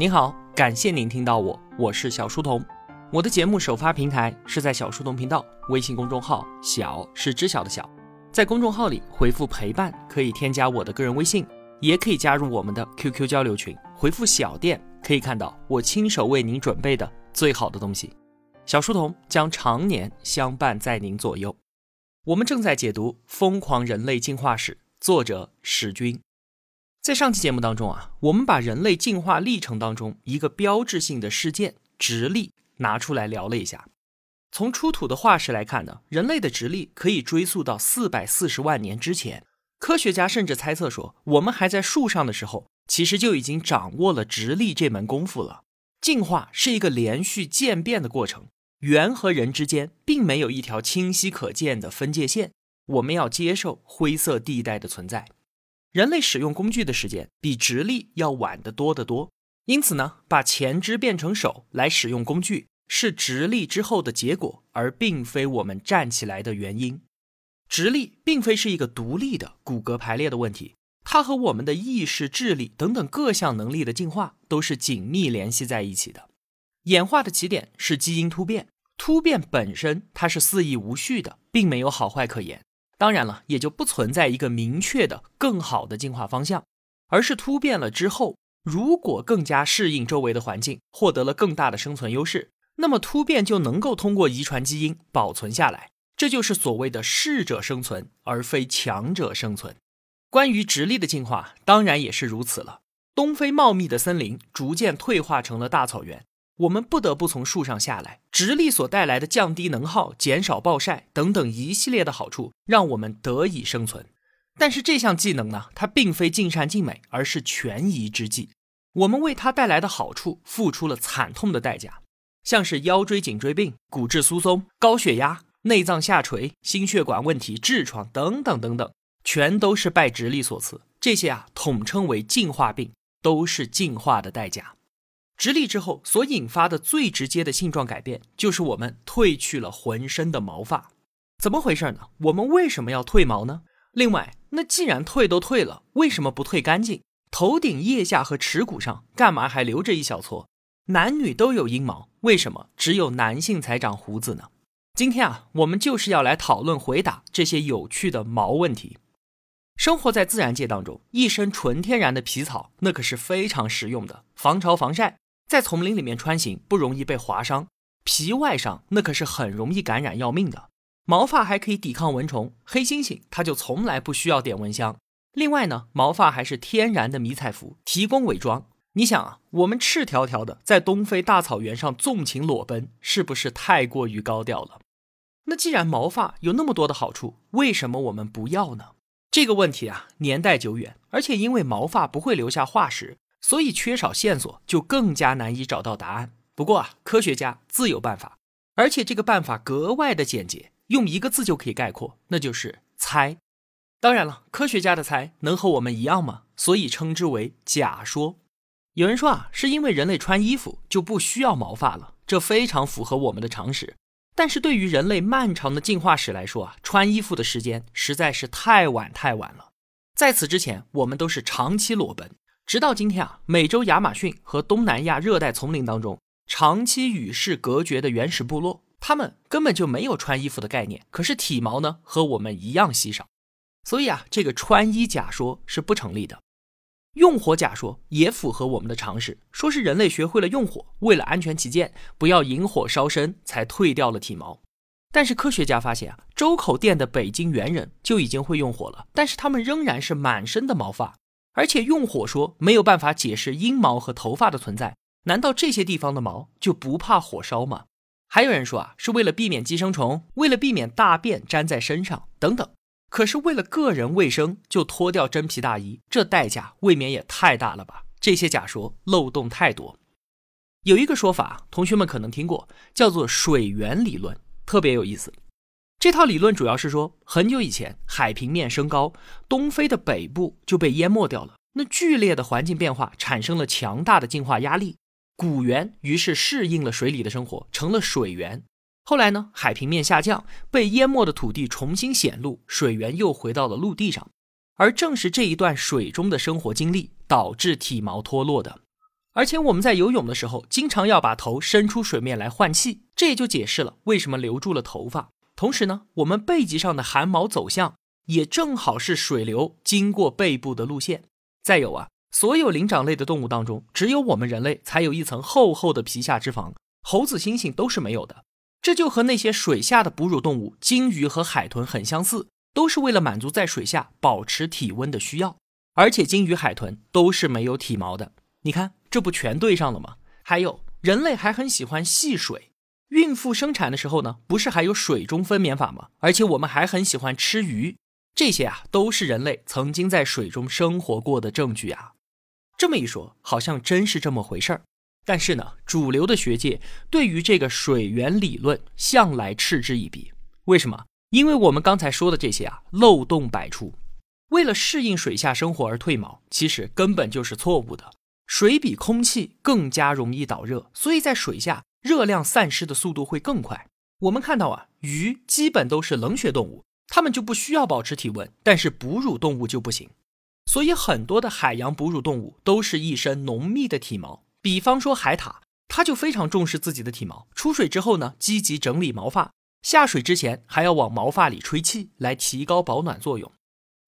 您好，感谢您听到我，我是小书童。我的节目首发平台是在小书童频道微信公众号，小是知晓的小，在公众号里回复陪伴可以添加我的个人微信，也可以加入我们的 QQ 交流群，回复小店可以看到我亲手为您准备的最好的东西。小书童将常年相伴在您左右。我们正在解读《疯狂人类进化史》，作者史军。在上期节目当中啊，我们把人类进化历程当中一个标志性的事件——直立拿出来聊了一下。从出土的化石来看呢，人类的直立可以追溯到四百四十万年之前。科学家甚至猜测说，我们还在树上的时候，其实就已经掌握了直立这门功夫了。进化是一个连续渐变的过程，猿和人之间并没有一条清晰可见的分界线，我们要接受灰色地带的存在。人类使用工具的时间比直立要晚得多得多，因此呢，把前肢变成手来使用工具是直立之后的结果，而并非我们站起来的原因。直立并非是一个独立的骨骼排列的问题，它和我们的意识、智力等等各项能力的进化都是紧密联系在一起的。演化的起点是基因突变，突变本身它是肆意无序的，并没有好坏可言。当然了，也就不存在一个明确的更好的进化方向，而是突变了之后，如果更加适应周围的环境，获得了更大的生存优势，那么突变就能够通过遗传基因保存下来。这就是所谓的适者生存，而非强者生存。关于直立的进化，当然也是如此了。东非茂密的森林逐渐退化成了大草原。我们不得不从树上下来，直立所带来的降低能耗、减少暴晒等等一系列的好处，让我们得以生存。但是这项技能呢，它并非尽善尽美，而是权宜之计。我们为它带来的好处付出了惨痛的代价，像是腰椎颈椎病、骨质疏松、高血压、内脏下垂、心血管问题、痔疮等等等等，全都是拜直立所赐。这些啊，统称为进化病，都是进化的代价。直立之后所引发的最直接的性状改变，就是我们褪去了浑身的毛发。怎么回事呢？我们为什么要褪毛呢？另外，那既然褪都褪了，为什么不褪干净？头顶、腋下和耻骨上干嘛还留着一小撮？男女都有阴毛，为什么只有男性才长胡子呢？今天啊，我们就是要来讨论回答这些有趣的毛问题。生活在自然界当中，一身纯天然的皮草，那可是非常实用的，防潮防晒。在丛林里面穿行不容易被划伤，皮外伤那可是很容易感染要命的。毛发还可以抵抗蚊虫，黑猩猩它就从来不需要点蚊香。另外呢，毛发还是天然的迷彩服，提供伪装。你想啊，我们赤条条的在东非大草原上纵情裸奔，是不是太过于高调了？那既然毛发有那么多的好处，为什么我们不要呢？这个问题啊，年代久远，而且因为毛发不会留下化石。所以缺少线索，就更加难以找到答案。不过啊，科学家自有办法，而且这个办法格外的简洁，用一个字就可以概括，那就是猜。当然了，科学家的猜能和我们一样吗？所以称之为假说。有人说啊，是因为人类穿衣服就不需要毛发了，这非常符合我们的常识。但是对于人类漫长的进化史来说啊，穿衣服的时间实在是太晚太晚了。在此之前，我们都是长期裸奔。直到今天啊，美洲亚马逊和东南亚热带丛林当中，长期与世隔绝的原始部落，他们根本就没有穿衣服的概念。可是体毛呢，和我们一样稀少，所以啊，这个穿衣假说是不成立的。用火假说也符合我们的常识，说是人类学会了用火，为了安全起见，不要引火烧身，才退掉了体毛。但是科学家发现啊，周口店的北京猿人就已经会用火了，但是他们仍然是满身的毛发。而且用火说没有办法解释阴毛和头发的存在，难道这些地方的毛就不怕火烧吗？还有人说啊，是为了避免寄生虫，为了避免大便粘在身上等等。可是为了个人卫生就脱掉真皮大衣，这代价未免也太大了吧？这些假说漏洞太多。有一个说法，同学们可能听过，叫做水源理论，特别有意思。这套理论主要是说，很久以前海平面升高，东非的北部就被淹没掉了。那剧烈的环境变化产生了强大的进化压力，古猿于是适应了水里的生活，成了水源。后来呢，海平面下降，被淹没的土地重新显露，水源又回到了陆地上。而正是这一段水中的生活经历，导致体毛脱落的。而且我们在游泳的时候，经常要把头伸出水面来换气，这也就解释了为什么留住了头发。同时呢，我们背脊上的汗毛走向也正好是水流经过背部的路线。再有啊，所有灵长类的动物当中，只有我们人类才有一层厚厚的皮下脂肪，猴子、猩猩都是没有的。这就和那些水下的哺乳动物鲸鱼和海豚很相似，都是为了满足在水下保持体温的需要。而且鲸鱼、海豚都是没有体毛的。你看，这不全对上了吗？还有，人类还很喜欢戏水。孕妇生产的时候呢，不是还有水中分娩法吗？而且我们还很喜欢吃鱼。这些啊，都是人类曾经在水中生活过的证据啊。这么一说，好像真是这么回事儿。但是呢，主流的学界对于这个水源理论向来嗤之以鼻。为什么？因为我们刚才说的这些啊，漏洞百出。为了适应水下生活而褪毛，其实根本就是错误的。水比空气更加容易导热，所以在水下热量散失的速度会更快。我们看到啊，鱼基本都是冷血动物，它们就不需要保持体温，但是哺乳动物就不行。所以很多的海洋哺乳动物都是一身浓密的体毛。比方说海獭，它就非常重视自己的体毛，出水之后呢，积极整理毛发，下水之前还要往毛发里吹气，来提高保暖作用。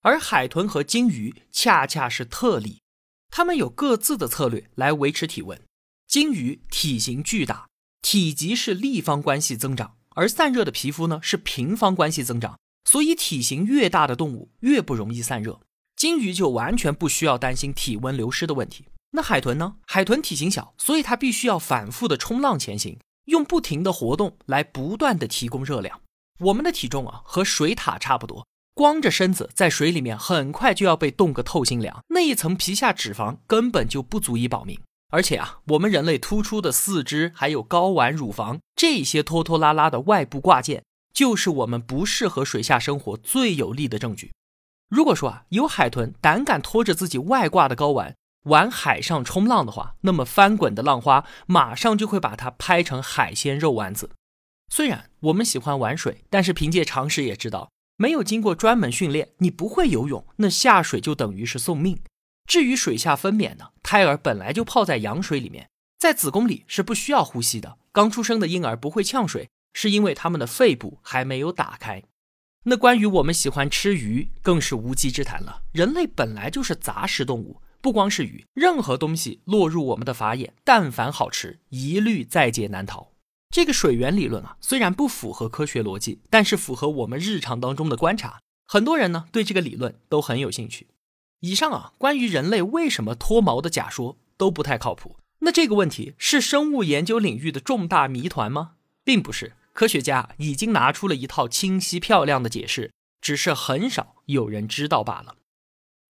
而海豚和鲸鱼恰恰是特例，它们有各自的策略来维持体温。鲸鱼体型巨大，体积是立方关系增长，而散热的皮肤呢是平方关系增长，所以体型越大的动物越不容易散热。鲸鱼就完全不需要担心体温流失的问题。那海豚呢？海豚体型小，所以它必须要反复的冲浪前行，用不停的活动来不断的提供热量。我们的体重啊和水獭差不多。光着身子在水里面，很快就要被冻个透心凉。那一层皮下脂肪根本就不足以保命。而且啊，我们人类突出的四肢，还有睾丸、乳房这些拖拖拉拉的外部挂件，就是我们不适合水下生活最有力的证据。如果说啊，有海豚胆敢拖着自己外挂的睾丸玩海上冲浪的话，那么翻滚的浪花马上就会把它拍成海鲜肉丸子。虽然我们喜欢玩水，但是凭借常识也知道。没有经过专门训练，你不会游泳，那下水就等于是送命。至于水下分娩呢，胎儿本来就泡在羊水里面，在子宫里是不需要呼吸的。刚出生的婴儿不会呛水，是因为他们的肺部还没有打开。那关于我们喜欢吃鱼，更是无稽之谈了。人类本来就是杂食动物，不光是鱼，任何东西落入我们的法眼，但凡好吃，一律在劫难逃。这个水源理论啊，虽然不符合科学逻辑，但是符合我们日常当中的观察。很多人呢对这个理论都很有兴趣。以上啊，关于人类为什么脱毛的假说都不太靠谱。那这个问题是生物研究领域的重大谜团吗？并不是，科学家已经拿出了一套清晰漂亮的解释，只是很少有人知道罢了。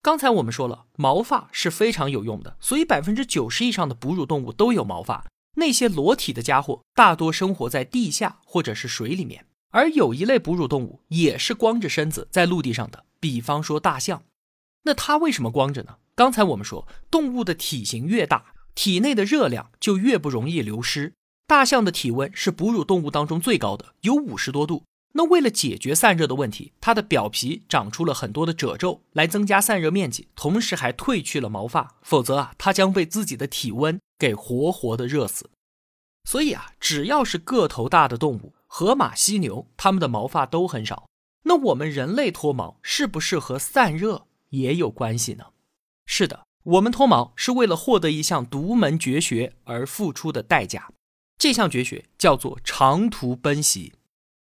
刚才我们说了，毛发是非常有用的，所以百分之九十以上的哺乳动物都有毛发。那些裸体的家伙大多生活在地下或者是水里面，而有一类哺乳动物也是光着身子在陆地上的，比方说大象。那它为什么光着呢？刚才我们说，动物的体型越大，体内的热量就越不容易流失。大象的体温是哺乳动物当中最高的，有五十多度。那为了解决散热的问题，它的表皮长出了很多的褶皱，来增加散热面积，同时还褪去了毛发。否则啊，它将被自己的体温。给活活的热死，所以啊，只要是个头大的动物，河马、犀牛，它们的毛发都很少。那我们人类脱毛是不是和散热也有关系呢？是的，我们脱毛是为了获得一项独门绝学而付出的代价。这项绝学叫做长途奔袭。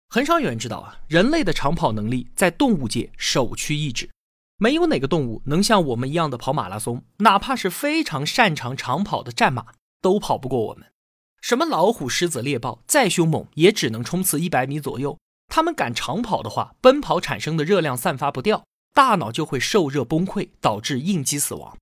很少有人知道啊，人类的长跑能力在动物界首屈一指。没有哪个动物能像我们一样的跑马拉松，哪怕是非常擅长长跑的战马，都跑不过我们。什么老虎、狮子、猎豹再凶猛，也只能冲刺一百米左右。他们敢长跑的话，奔跑产生的热量散发不掉，大脑就会受热崩溃，导致应激死亡。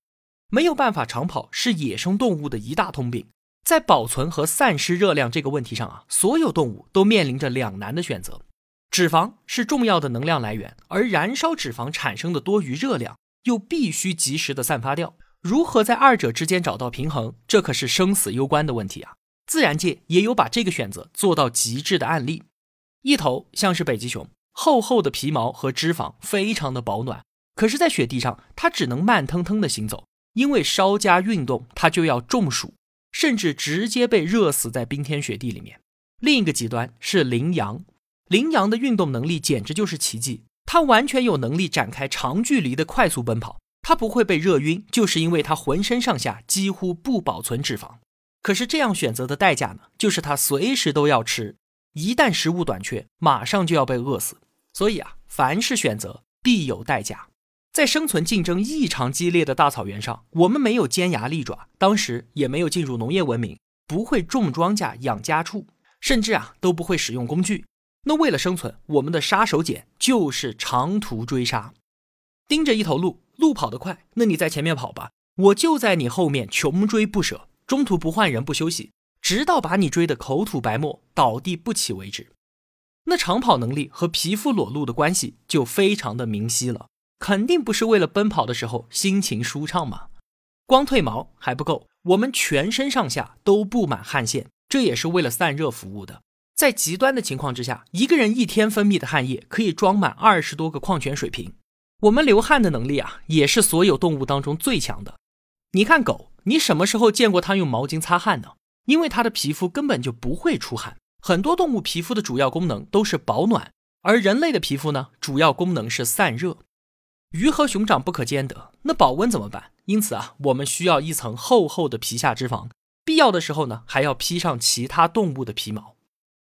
没有办法长跑是野生动物的一大通病，在保存和散失热量这个问题上啊，所有动物都面临着两难的选择。脂肪是重要的能量来源，而燃烧脂肪产生的多余热量又必须及时的散发掉。如何在二者之间找到平衡，这可是生死攸关的问题啊！自然界也有把这个选择做到极致的案例。一头像是北极熊，厚厚的皮毛和脂肪非常的保暖，可是，在雪地上它只能慢腾腾的行走，因为稍加运动它就要中暑，甚至直接被热死在冰天雪地里面。另一个极端是羚羊，羚羊的运动能力简直就是奇迹，它完全有能力展开长距离的快速奔跑。它不会被热晕，就是因为它浑身上下几乎不保存脂肪。可是这样选择的代价呢，就是它随时都要吃，一旦食物短缺，马上就要被饿死。所以啊，凡是选择必有代价。在生存竞争异常激烈的大草原上，我们没有尖牙利爪，当时也没有进入农业文明，不会种庄稼、养家畜，甚至啊都不会使用工具。那为了生存，我们的杀手锏就是长途追杀，盯着一头鹿，鹿跑得快，那你在前面跑吧，我就在你后面穷追不舍，中途不换人不休息，直到把你追得口吐白沫、倒地不起为止。那长跑能力和皮肤裸露的关系就非常的明晰了。肯定不是为了奔跑的时候心情舒畅嘛？光褪毛还不够，我们全身上下都布满汗腺，这也是为了散热服务的。在极端的情况之下，一个人一天分泌的汗液可以装满二十多个矿泉水瓶。我们流汗的能力啊，也是所有动物当中最强的。你看狗，你什么时候见过它用毛巾擦汗呢？因为它的皮肤根本就不会出汗。很多动物皮肤的主要功能都是保暖，而人类的皮肤呢，主要功能是散热。鱼和熊掌不可兼得，那保温怎么办？因此啊，我们需要一层厚厚的皮下脂肪，必要的时候呢，还要披上其他动物的皮毛。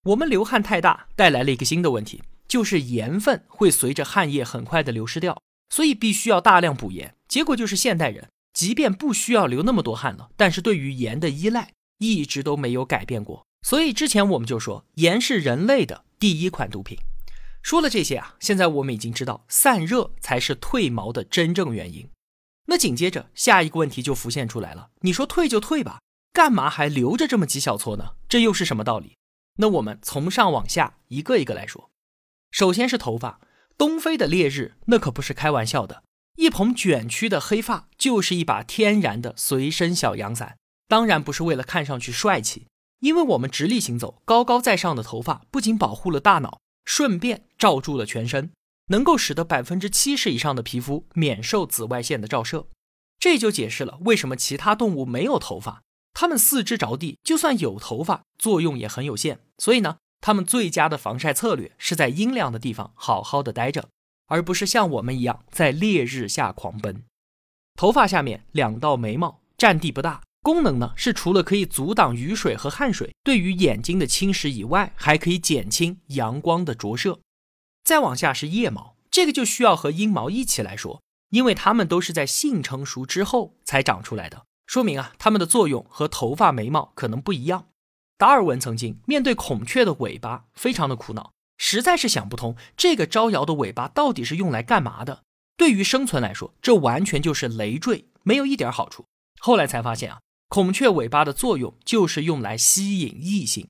我们流汗太大，带来了一个新的问题，就是盐分会随着汗液很快的流失掉，所以必须要大量补盐。结果就是现代人即便不需要流那么多汗了，但是对于盐的依赖一直都没有改变过。所以之前我们就说，盐是人类的第一款毒品。说了这些啊，现在我们已经知道散热才是褪毛的真正原因。那紧接着下一个问题就浮现出来了：你说退就退吧，干嘛还留着这么几小撮呢？这又是什么道理？那我们从上往下一个一个来说。首先是头发，东非的烈日那可不是开玩笑的，一蓬卷曲的黑发就是一把天然的随身小阳伞。当然不是为了看上去帅气，因为我们直立行走，高高在上的头发不仅保护了大脑。顺便罩住了全身，能够使得百分之七十以上的皮肤免受紫外线的照射。这就解释了为什么其他动物没有头发，它们四肢着地，就算有头发，作用也很有限。所以呢，它们最佳的防晒策略是在阴凉的地方好好的待着，而不是像我们一样在烈日下狂奔。头发下面两道眉毛，占地不大。功能呢是除了可以阻挡雨水和汗水对于眼睛的侵蚀以外，还可以减轻阳光的折射。再往下是腋毛，这个就需要和阴毛一起来说，因为它们都是在性成熟之后才长出来的，说明啊它们的作用和头发、眉毛可能不一样。达尔文曾经面对孔雀的尾巴非常的苦恼，实在是想不通这个招摇的尾巴到底是用来干嘛的。对于生存来说，这完全就是累赘，没有一点好处。后来才发现啊。孔雀尾巴的作用就是用来吸引异性，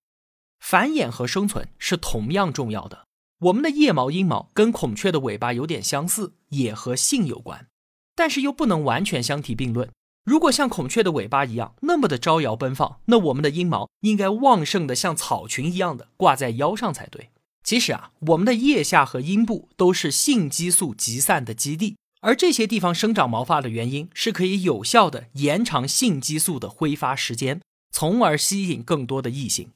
繁衍和生存是同样重要的。我们的腋毛、阴毛跟孔雀的尾巴有点相似，也和性有关，但是又不能完全相提并论。如果像孔雀的尾巴一样那么的招摇奔放，那我们的阴毛应该旺盛的像草裙一样的挂在腰上才对。其实啊，我们的腋下和阴部都是性激素集散的基地。而这些地方生长毛发的原因，是可以有效的延长性激素的挥发时间，从而吸引更多的异性。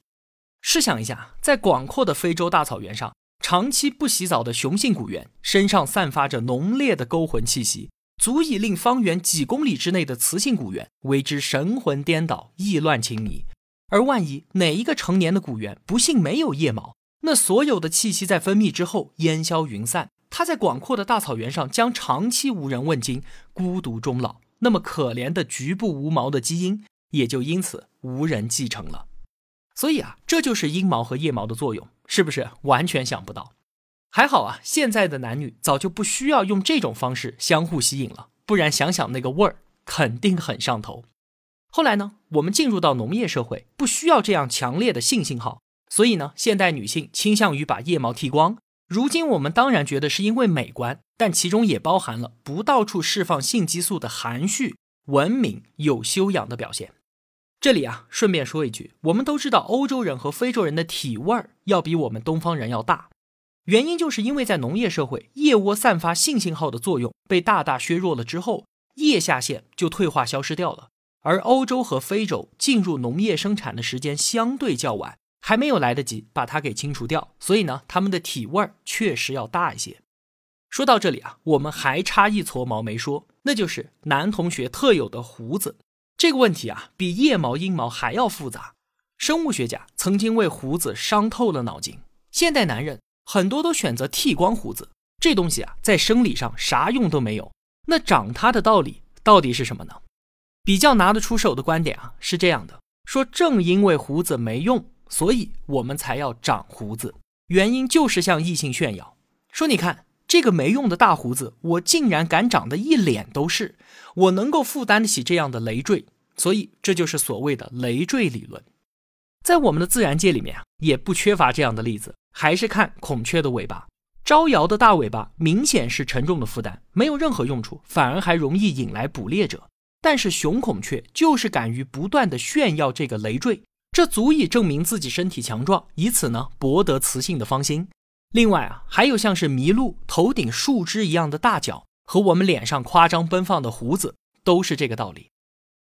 试想一下，在广阔的非洲大草原上，长期不洗澡的雄性古猿身上散发着浓烈的勾魂气息，足以令方圆几公里之内的雌性古猿为之神魂颠倒、意乱情迷。而万一哪一个成年的古猿不幸没有腋毛，那所有的气息在分泌之后烟消云散。他在广阔的大草原上将长期无人问津，孤独终老。那么可怜的局部无毛的基因也就因此无人继承了。所以啊，这就是阴毛和腋毛的作用，是不是完全想不到？还好啊，现在的男女早就不需要用这种方式相互吸引了，不然想想那个味儿肯定很上头。后来呢，我们进入到农业社会，不需要这样强烈的性信号，所以呢，现代女性倾向于把腋毛剃光。如今我们当然觉得是因为美观，但其中也包含了不到处释放性激素的含蓄、文明、有修养的表现。这里啊，顺便说一句，我们都知道欧洲人和非洲人的体味儿要比我们东方人要大，原因就是因为在农业社会，腋窝散发性信号的作用被大大削弱了之后，腋下腺就退化消失掉了，而欧洲和非洲进入农业生产的时间相对较晚，还没有来得及把它给清除掉，所以呢，他们的体味儿确实要大一些。说到这里啊，我们还差一撮毛没说，那就是男同学特有的胡子。这个问题啊，比腋毛、阴毛还要复杂。生物学家曾经为胡子伤透了脑筋。现代男人很多都选择剃光胡子，这东西啊，在生理上啥用都没有。那长它的道理到底是什么呢？比较拿得出手的观点啊，是这样的：说正因为胡子没用，所以我们才要长胡子。原因就是向异性炫耀，说你看这个没用的大胡子，我竟然敢长得一脸都是，我能够负担得起这样的累赘。所以这就是所谓的累赘理论。在我们的自然界里面啊，也不缺乏这样的例子。还是看孔雀的尾巴，招摇的大尾巴明显是沉重的负担，没有任何用处，反而还容易引来捕猎者。但是雄孔雀就是敢于不断的炫耀这个累赘，这足以证明自己身体强壮，以此呢博得雌性的芳心。另外啊，还有像是麋鹿头顶树枝一样的大角，和我们脸上夸张奔放的胡子，都是这个道理。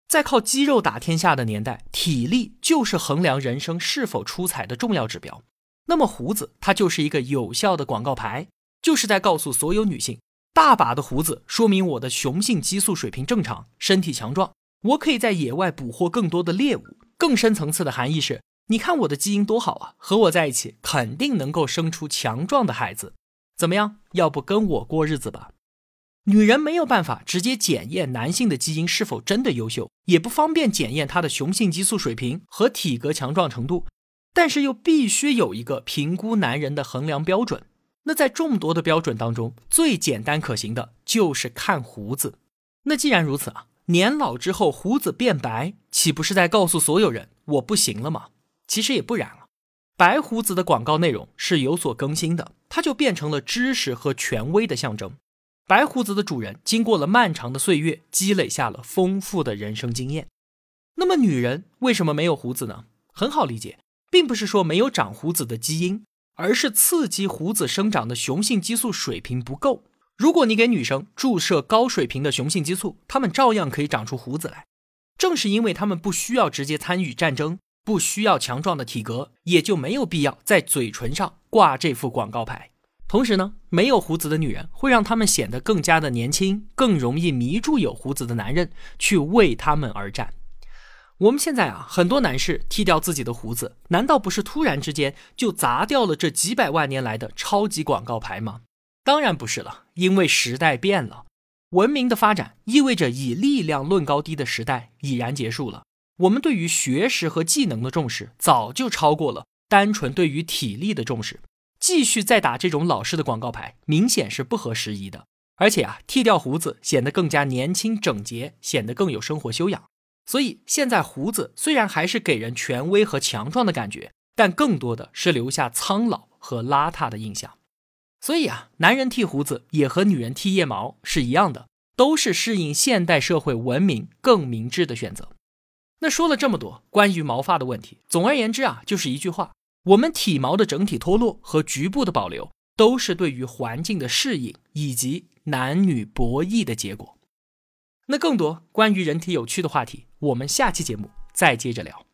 在靠肌肉打天下的年代，体力就是衡量人生是否出彩的重要指标。那么胡子它就是一个有效的广告牌，就是在告诉所有女性，大把的胡子说明我的雄性激素水平正常，身体强壮，我可以在野外捕获更多的猎物。更深层次的含义是，你看我的基因多好啊，和我在一起肯定能够生出强壮的孩子。怎么样？要不跟我过日子吧？女人没有办法直接检验男性的基因是否真的优秀，也不方便检验他的雄性激素水平和体格强壮程度，但是又必须有一个评估男人的衡量标准。那在众多的标准当中，最简单可行的就是看胡子。那既然如此啊，年老之后胡子变白，岂不是在告诉所有人我不行了吗？其实也不然啊，白胡子的广告内容是有所更新的，它就变成了知识和权威的象征。白胡子的主人经过了漫长的岁月，积累下了丰富的人生经验。那么，女人为什么没有胡子呢？很好理解，并不是说没有长胡子的基因，而是刺激胡子生长的雄性激素水平不够。如果你给女生注射高水平的雄性激素，她们照样可以长出胡子来。正是因为她们不需要直接参与战争，不需要强壮的体格，也就没有必要在嘴唇上挂这副广告牌。同时呢，没有胡子的女人会让他们显得更加的年轻，更容易迷住有胡子的男人去为他们而战。我们现在啊，很多男士剃掉自己的胡子，难道不是突然之间就砸掉了这几百万年来的超级广告牌吗？当然不是了，因为时代变了，文明的发展意味着以力量论高低的时代已然结束了。我们对于学识和技能的重视早就超过了单纯对于体力的重视。继续再打这种老式的广告牌，明显是不合时宜的。而且啊，剃掉胡子显得更加年轻整洁，显得更有生活修养。所以现在胡子虽然还是给人权威和强壮的感觉，但更多的是留下苍老和邋遢的印象。所以啊，男人剃胡子也和女人剃腋毛是一样的，都是适应现代社会文明更明智的选择。那说了这么多关于毛发的问题，总而言之啊，就是一句话。我们体毛的整体脱落和局部的保留，都是对于环境的适应以及男女博弈的结果。那更多关于人体有趣的话题，我们下期节目再接着聊。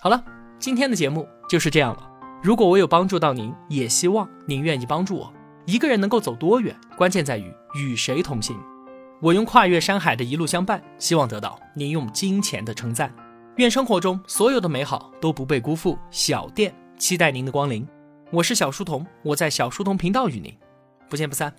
好了，今天的节目就是这样了。如果我有帮助到您，也希望您愿意帮助我。一个人能够走多远，关键在于与谁同行。我用跨越山海的一路相伴，希望得到您用金钱的称赞。愿生活中所有的美好都不被辜负。小店。期待您的光临，我是小书童，我在小书童频道与您不见不散。